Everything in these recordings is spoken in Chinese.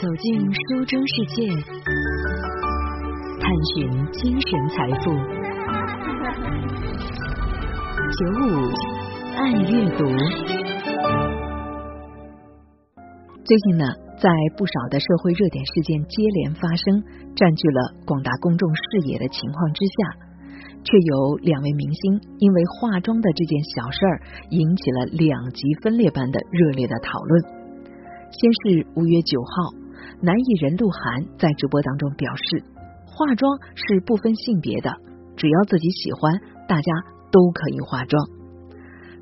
走进书中世界，探寻精神财富。九五爱阅读。最近呢，在不少的社会热点事件接连发生、占据了广大公众视野的情况之下，却有两位明星因为化妆的这件小事儿，引起了两极分裂般的热烈的讨论。先是五月九号，男艺人鹿晗在直播当中表示，化妆是不分性别的，只要自己喜欢，大家都可以化妆。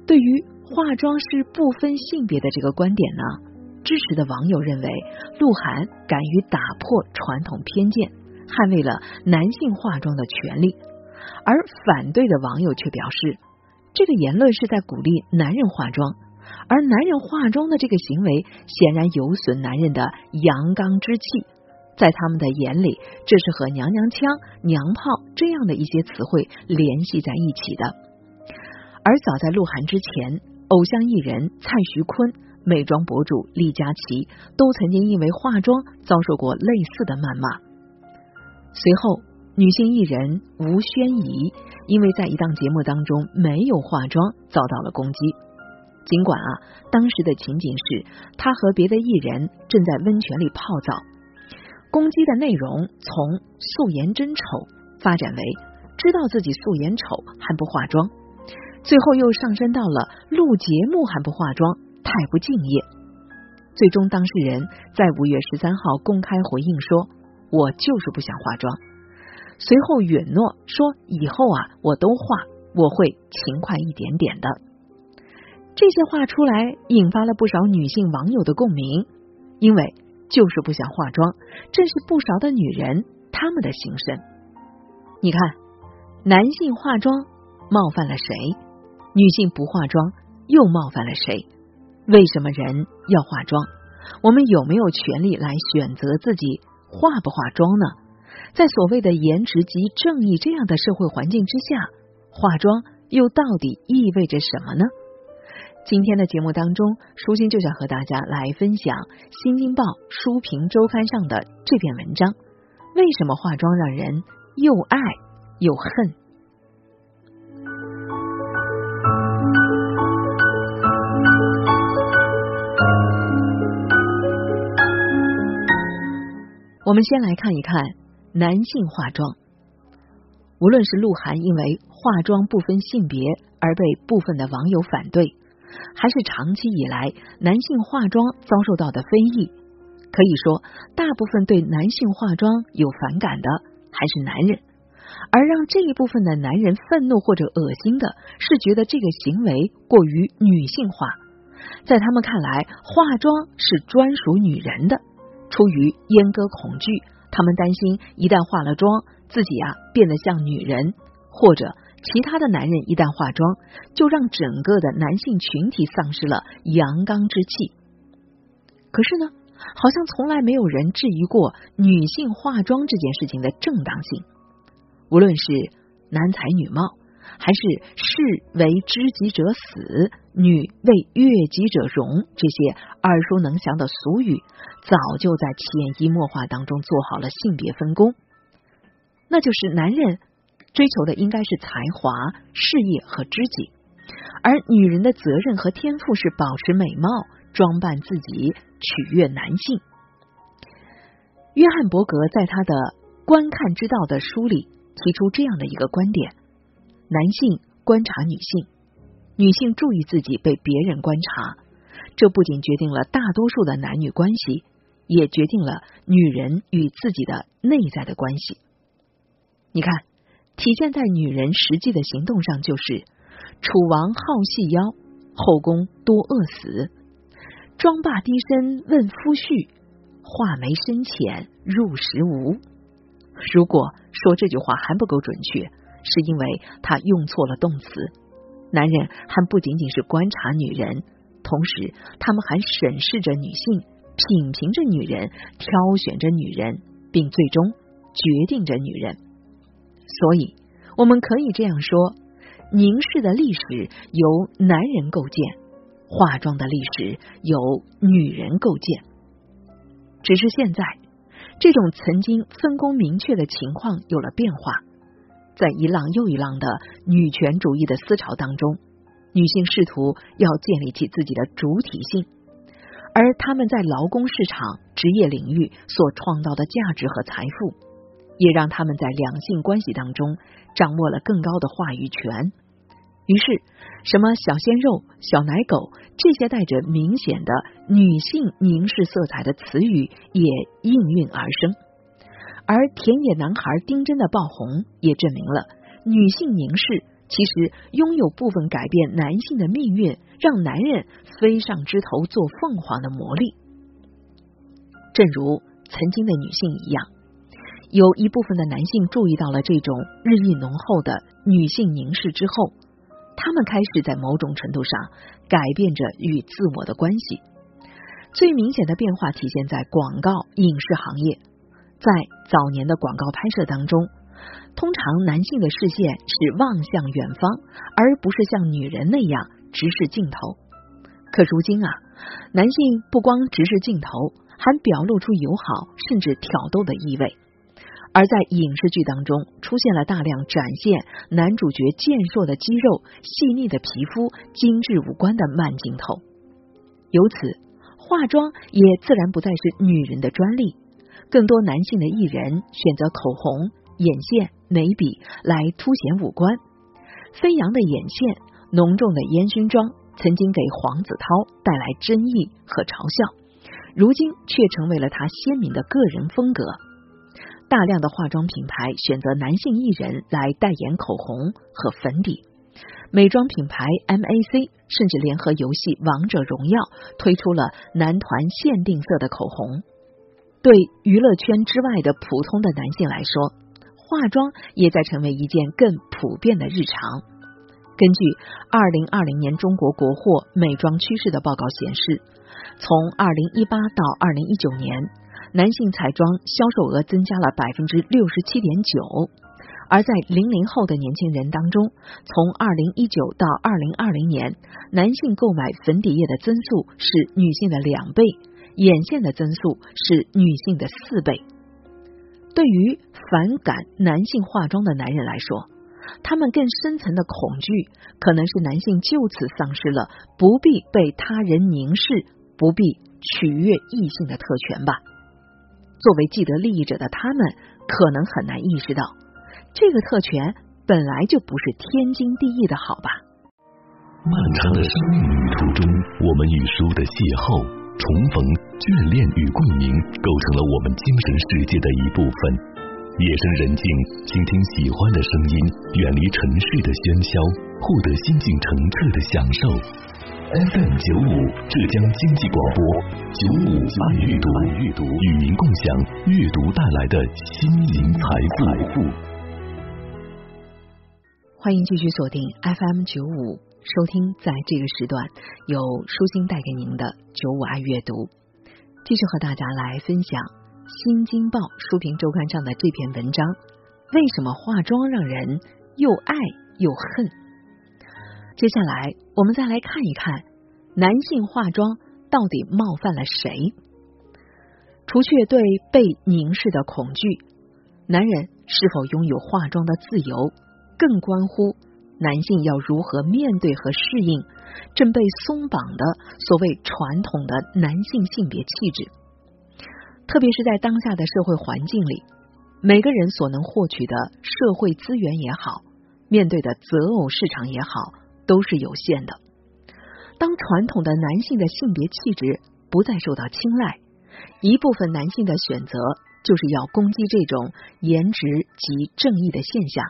对于化妆是不分性别的这个观点呢，支持的网友认为，鹿晗敢于打破传统偏见，捍卫了男性化妆的权利；而反对的网友却表示，这个言论是在鼓励男人化妆。而男人化妆的这个行为，显然有损男人的阳刚之气，在他们的眼里，这是和娘娘腔、娘炮这样的一些词汇联系在一起的。而早在鹿晗之前，偶像艺人蔡徐坤、美妆博主李佳琦都曾经因为化妆遭受过类似的谩骂。随后，女性艺人吴宣仪因为在一档节目当中没有化妆，遭到了攻击。尽管啊，当时的情景是他和别的艺人正在温泉里泡澡，攻击的内容从素颜真丑发展为知道自己素颜丑还不化妆，最后又上升到了录节目还不化妆，太不敬业。最终，当事人在五月十三号公开回应说：“我就是不想化妆。”随后允诺说：“以后啊，我都化，我会勤快一点点的。”这些话出来，引发了不少女性网友的共鸣，因为就是不想化妆，正是不少的女人她们的心声。你看，男性化妆冒犯了谁？女性不化妆又冒犯了谁？为什么人要化妆？我们有没有权利来选择自己化不化妆呢？在所谓的颜值及正义这样的社会环境之下，化妆又到底意味着什么呢？今天的节目当中，舒心就想和大家来分享《新京报书评周刊》上的这篇文章：为什么化妆让人又爱又恨？我们先来看一看男性化妆。无论是鹿晗因为化妆不分性别而被部分的网友反对。还是长期以来男性化妆遭受到的非议，可以说大部分对男性化妆有反感的还是男人，而让这一部分的男人愤怒或者恶心的是觉得这个行为过于女性化，在他们看来化妆是专属女人的，出于阉割恐惧，他们担心一旦化了妆，自己啊变得像女人，或者。其他的男人一旦化妆，就让整个的男性群体丧失了阳刚之气。可是呢，好像从来没有人质疑过女性化妆这件事情的正当性。无论是男才女貌，还是士为知己者死，女为悦己者容，这些耳熟能详的俗语，早就在潜移默化当中做好了性别分工。那就是男人。追求的应该是才华、事业和知己，而女人的责任和天赋是保持美貌、装扮自己、取悦男性。约翰伯格在他的《观看之道》的书里提出这样的一个观点：男性观察女性，女性注意自己被别人观察，这不仅决定了大多数的男女关系，也决定了女人与自己的内在的关系。你看。体现在女人实际的行动上，就是楚王好细腰，后宫多饿死；妆罢低身问夫婿，画眉深浅入时无。如果说这句话还不够准确，是因为他用错了动词。男人还不仅仅是观察女人，同时他们还审视着女性，品评着女人，挑选着女人，并最终决定着女人。所以，我们可以这样说：凝视的历史由男人构建，化妆的历史由女人构建。只是现在，这种曾经分工明确的情况有了变化。在一浪又一浪的女权主义的思潮当中，女性试图要建立起自己的主体性，而他们在劳工市场、职业领域所创造的价值和财富，也让他们在两性关系当中掌握了更高的话语权。于是，什么小鲜肉、小奶狗这些带着明显的女性凝视色彩的词语也应运而生。而田野男孩丁真的爆红，也证明了女性凝视其实拥有部分改变男性的命运，让男人飞上枝头做凤凰的魔力。正如曾经的女性一样，有一部分的男性注意到了这种日益浓厚的女性凝视之后。他们开始在某种程度上改变着与自我的关系。最明显的变化体现在广告影视行业。在早年的广告拍摄当中，通常男性的视线是望向远方，而不是像女人那样直视镜头。可如今啊，男性不光直视镜头，还表露出友好甚至挑逗的意味。而在影视剧当中，出现了大量展现男主角健硕的肌肉、细腻的皮肤、精致五官的慢镜头。由此，化妆也自然不再是女人的专利，更多男性的艺人选择口红、眼线、眉笔来凸显五官。飞扬的眼线、浓重的烟熏妆，曾经给黄子韬带来争议和嘲笑，如今却成为了他鲜明的个人风格。大量的化妆品牌选择男性艺人来代言口红和粉底，美妆品牌 MAC 甚至联合游戏《王者荣耀》推出了男团限定色的口红。对娱乐圈之外的普通的男性来说，化妆也在成为一件更普遍的日常。根据二零二零年中国国货美妆趋势的报告显示，从二零一八到二零一九年。男性彩妆销售额增加了百分之六十七点九，而在零零后的年轻人当中，从二零一九到二零二零年，男性购买粉底液的增速是女性的两倍，眼线的增速是女性的四倍。对于反感男性化妆的男人来说，他们更深层的恐惧，可能是男性就此丧失了不必被他人凝视、不必取悦异性的特权吧。作为既得利益者的他们，可能很难意识到，这个特权本来就不是天经地义的，好吧？漫长的生命旅途中，我们与书的邂逅、重逢、眷恋与共鸣，构成了我们精神世界的一部分。夜深人静，倾听喜欢的声音，远离尘世的喧嚣，获得心境澄澈的享受。FM 九五浙江经济广播，九五爱阅读，阅读与您共享阅读带来的心灵财富。欢迎继续锁定 FM 九五，收听在这个时段由舒心带给您的九五爱阅读。继续和大家来分享《新京报书评周刊》上的这篇文章：为什么化妆让人又爱又恨？接下来，我们再来看一看男性化妆到底冒犯了谁？除却对被凝视的恐惧，男人是否拥有化妆的自由，更关乎男性要如何面对和适应正被松绑的所谓传统的男性性别气质。特别是在当下的社会环境里，每个人所能获取的社会资源也好，面对的择偶市场也好。都是有限的。当传统的男性的性别气质不再受到青睐，一部分男性的选择就是要攻击这种颜值及正义的现象，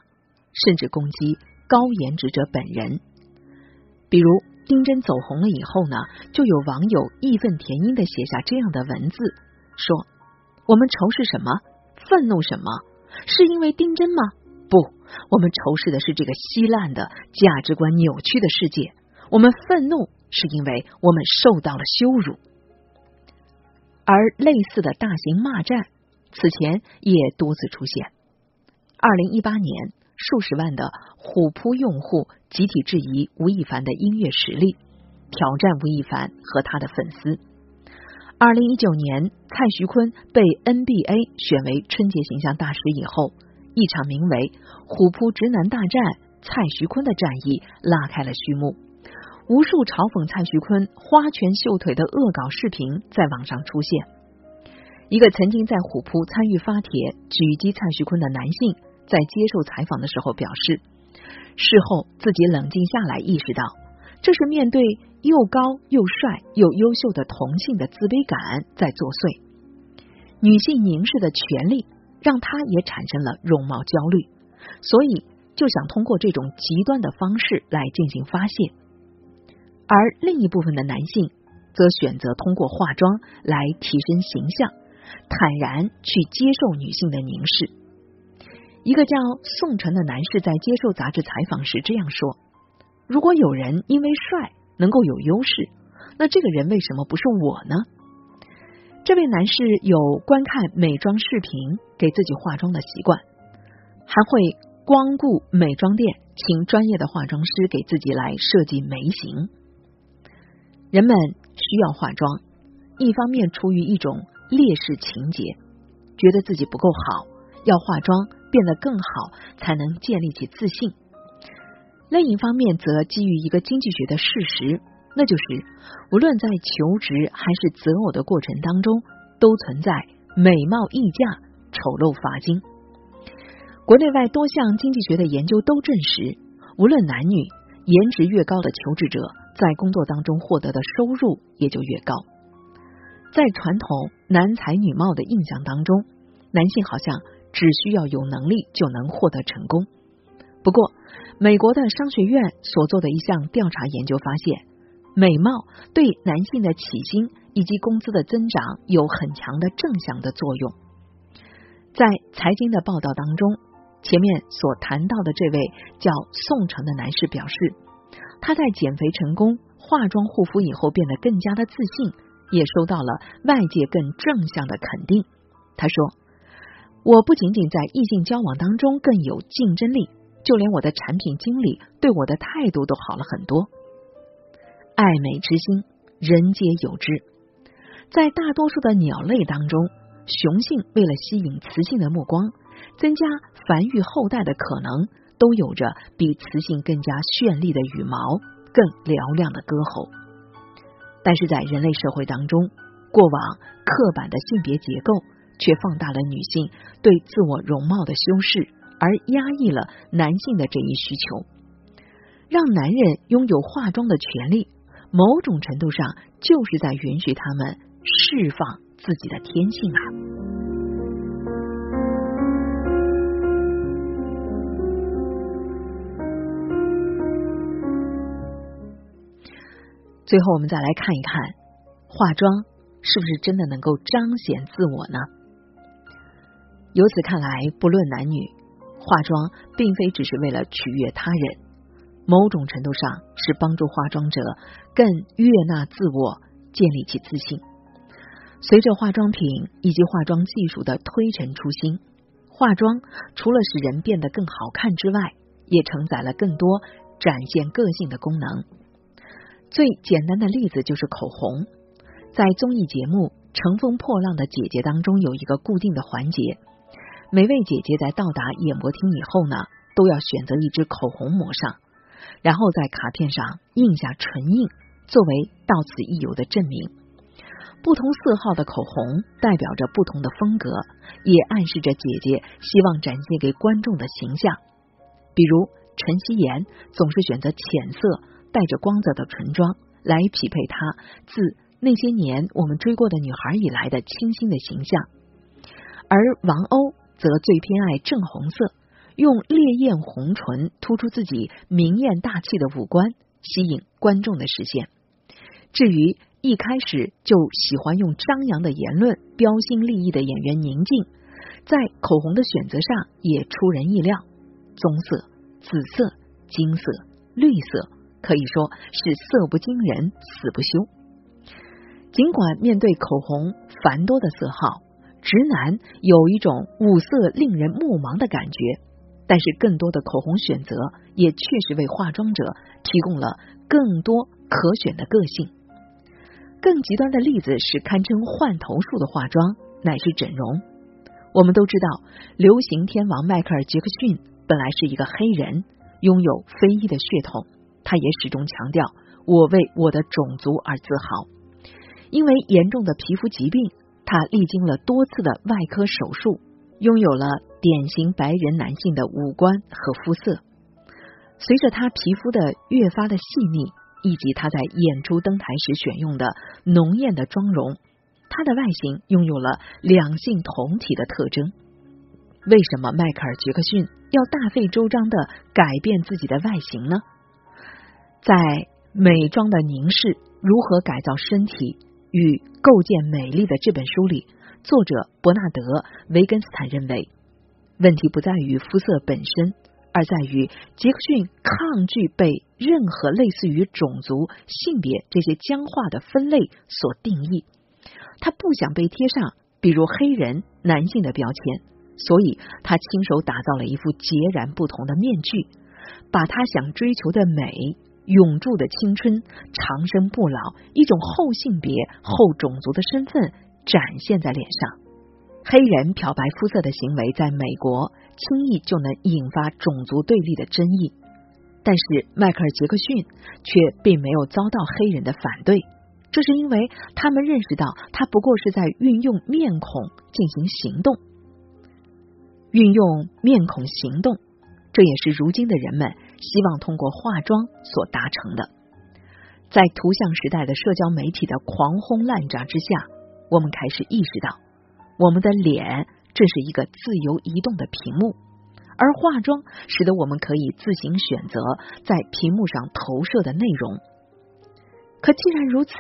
甚至攻击高颜值者本人。比如丁真走红了以后呢，就有网友义愤填膺的写下这样的文字，说：“我们仇视什么？愤怒什么？是因为丁真吗？”不，我们仇视的是这个稀烂的价值观扭曲的世界。我们愤怒，是因为我们受到了羞辱。而类似的大型骂战，此前也多次出现。二零一八年，数十万的虎扑用户集体质疑吴亦凡的音乐实力，挑战吴亦凡和他的粉丝。二零一九年，蔡徐坤被 NBA 选为春节形象大使以后，一场名为“虎扑直男大战”蔡徐坤的战役拉开了序幕。无数嘲讽蔡徐坤花拳绣腿的恶搞视频在网上出现。一个曾经在虎扑参与发帖狙击蔡徐坤的男性，在接受采访的时候表示，事后自己冷静下来，意识到这是面对又高又帅又优秀的同性的自卑感在作祟。女性凝视的权利让他也产生了容貌焦虑，所以就想通过这种极端的方式来进行发泄。而另一部分的男性则选择通过化妆来提升形象。坦然去接受女性的凝视。一个叫宋晨的男士在接受杂志采访时这样说：“如果有人因为帅能够有优势，那这个人为什么不是我呢？”这位男士有观看美妆视频给自己化妆的习惯，还会光顾美妆店，请专业的化妆师给自己来设计眉形。人们需要化妆，一方面出于一种。劣势情节，觉得自己不够好，要化妆变得更好，才能建立起自信。另一方面，则基于一个经济学的事实，那就是无论在求职还是择偶的过程当中，都存在美貌溢价、丑陋罚金。国内外多项经济学的研究都证实，无论男女，颜值越高的求职者，在工作当中获得的收入也就越高。在传统男才女貌的印象当中，男性好像只需要有能力就能获得成功。不过，美国的商学院所做的一项调查研究发现，美貌对男性的起薪以及工资的增长有很强的正向的作用。在财经的报道当中，前面所谈到的这位叫宋城的男士表示，他在减肥成功、化妆护肤以后，变得更加的自信。也收到了外界更正向的肯定。他说：“我不仅仅在异性交往当中更有竞争力，就连我的产品经理对我的态度都好了很多。爱美之心，人皆有之。在大多数的鸟类当中，雄性为了吸引雌性的目光，增加繁育后代的可能，都有着比雌性更加绚丽的羽毛，更嘹亮的歌喉。”但是在人类社会当中，过往刻板的性别结构却放大了女性对自我容貌的修饰，而压抑了男性的这一需求，让男人拥有化妆的权利，某种程度上就是在允许他们释放自己的天性啊。最后，我们再来看一看，化妆是不是真的能够彰显自我呢？由此看来，不论男女，化妆并非只是为了取悦他人，某种程度上是帮助化妆者更悦纳自我，建立起自信。随着化妆品以及化妆技术的推陈出新，化妆除了使人变得更好看之外，也承载了更多展现个性的功能。最简单的例子就是口红，在综艺节目《乘风破浪的姐姐》当中有一个固定的环节，每位姐姐在到达演播厅以后呢，都要选择一支口红抹上，然后在卡片上印下唇印，作为到此一游的证明。不同色号的口红代表着不同的风格，也暗示着姐姐希望展现给观众的形象。比如陈希妍总是选择浅色。带着光泽的唇妆来匹配她自那些年我们追过的女孩以来的清新的形象，而王鸥则最偏爱正红色，用烈焰红唇突出自己明艳大气的五官，吸引观众的视线。至于一开始就喜欢用张扬的言论标新立异的演员宁静，在口红的选择上也出人意料，棕色、紫色、金色、绿色。可以说是色不惊人死不休。尽管面对口红繁多的色号，直男有一种五色令人目盲的感觉，但是更多的口红选择也确实为化妆者提供了更多可选的个性。更极端的例子是堪称换头术的化妆，乃是整容。我们都知道，流行天王迈克尔·杰克逊本来是一个黑人，拥有非裔的血统。他也始终强调：“我为我的种族而自豪。”因为严重的皮肤疾病，他历经了多次的外科手术，拥有了典型白人男性的五官和肤色。随着他皮肤的越发的细腻，以及他在演出登台时选用的浓艳的妆容，他的外形拥有了两性同体的特征。为什么迈克尔·杰克逊要大费周章的改变自己的外形呢？在《美妆的凝视：如何改造身体与构建美丽》的这本书里，作者伯纳德·维根斯坦认为，问题不在于肤色本身。而在于杰克逊抗拒被任何类似于种族、性别这些僵化的分类所定义，他不想被贴上比如黑人、男性的标签，所以他亲手打造了一副截然不同的面具，把他想追求的美、永驻的青春、长生不老、一种后性别、后种族的身份展现在脸上。黑人漂白肤色的行为在美国轻易就能引发种族对立的争议，但是迈克尔·杰克逊却并没有遭到黑人的反对，这是因为他们认识到他不过是在运用面孔进行行动，运用面孔行动，这也是如今的人们希望通过化妆所达成的。在图像时代的社交媒体的狂轰滥炸之下，我们开始意识到。我们的脸这是一个自由移动的屏幕，而化妆使得我们可以自行选择在屏幕上投射的内容。可既然如此，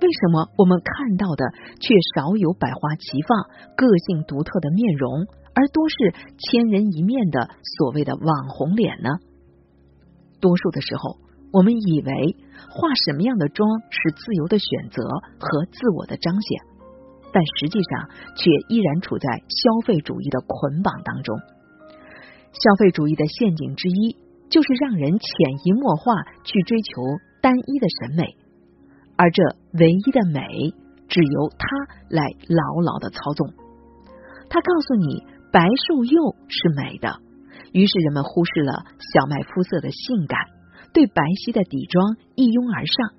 为什么我们看到的却少有百花齐放、个性独特的面容，而多是千人一面的所谓的网红脸呢？多数的时候，我们以为化什么样的妆是自由的选择和自我的彰显。但实际上却依然处在消费主义的捆绑当中。消费主义的陷阱之一，就是让人潜移默化去追求单一的审美，而这唯一的美，只由他来牢牢的操纵。他告诉你白瘦幼是美的，于是人们忽视了小麦肤色的性感，对白皙的底妆一拥而上。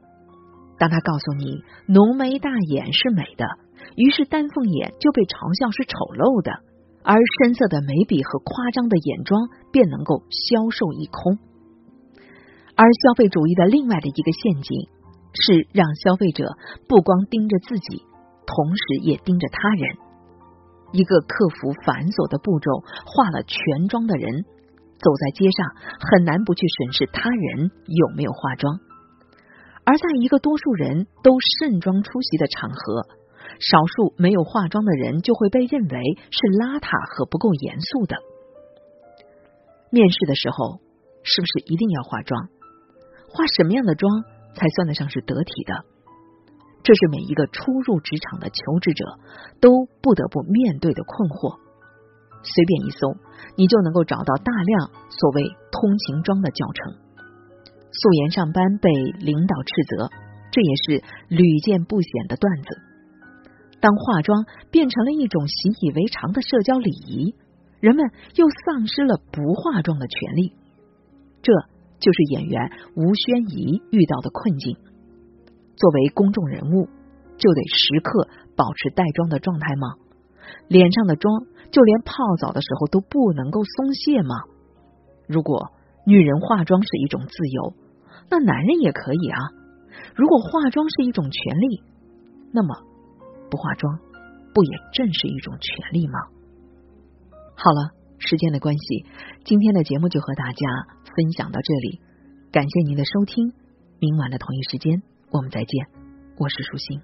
当他告诉你浓眉大眼是美的。于是丹凤眼就被嘲笑是丑陋的，而深色的眉笔和夸张的眼妆便能够销售一空。而消费主义的另外的一个陷阱是让消费者不光盯着自己，同时也盯着他人。一个克服繁琐的步骤、化了全妆的人，走在街上很难不去审视他人有没有化妆。而在一个多数人都盛装出席的场合。少数没有化妆的人就会被认为是邋遢和不够严肃的。面试的时候，是不是一定要化妆？化什么样的妆才算得上是得体的？这是每一个初入职场的求职者都不得不面对的困惑。随便一搜，你就能够找到大量所谓通勤妆的教程。素颜上班被领导斥责，这也是屡见不鲜的段子。当化妆变成了一种习以为常的社交礼仪，人们又丧失了不化妆的权利。这就是演员吴宣仪遇到的困境。作为公众人物，就得时刻保持带妆的状态吗？脸上的妆就连泡澡的时候都不能够松懈吗？如果女人化妆是一种自由，那男人也可以啊。如果化妆是一种权利，那么。不化妆，不也正是一种权利吗？好了，时间的关系，今天的节目就和大家分享到这里，感谢您的收听，明晚的同一时间我们再见，我是舒心。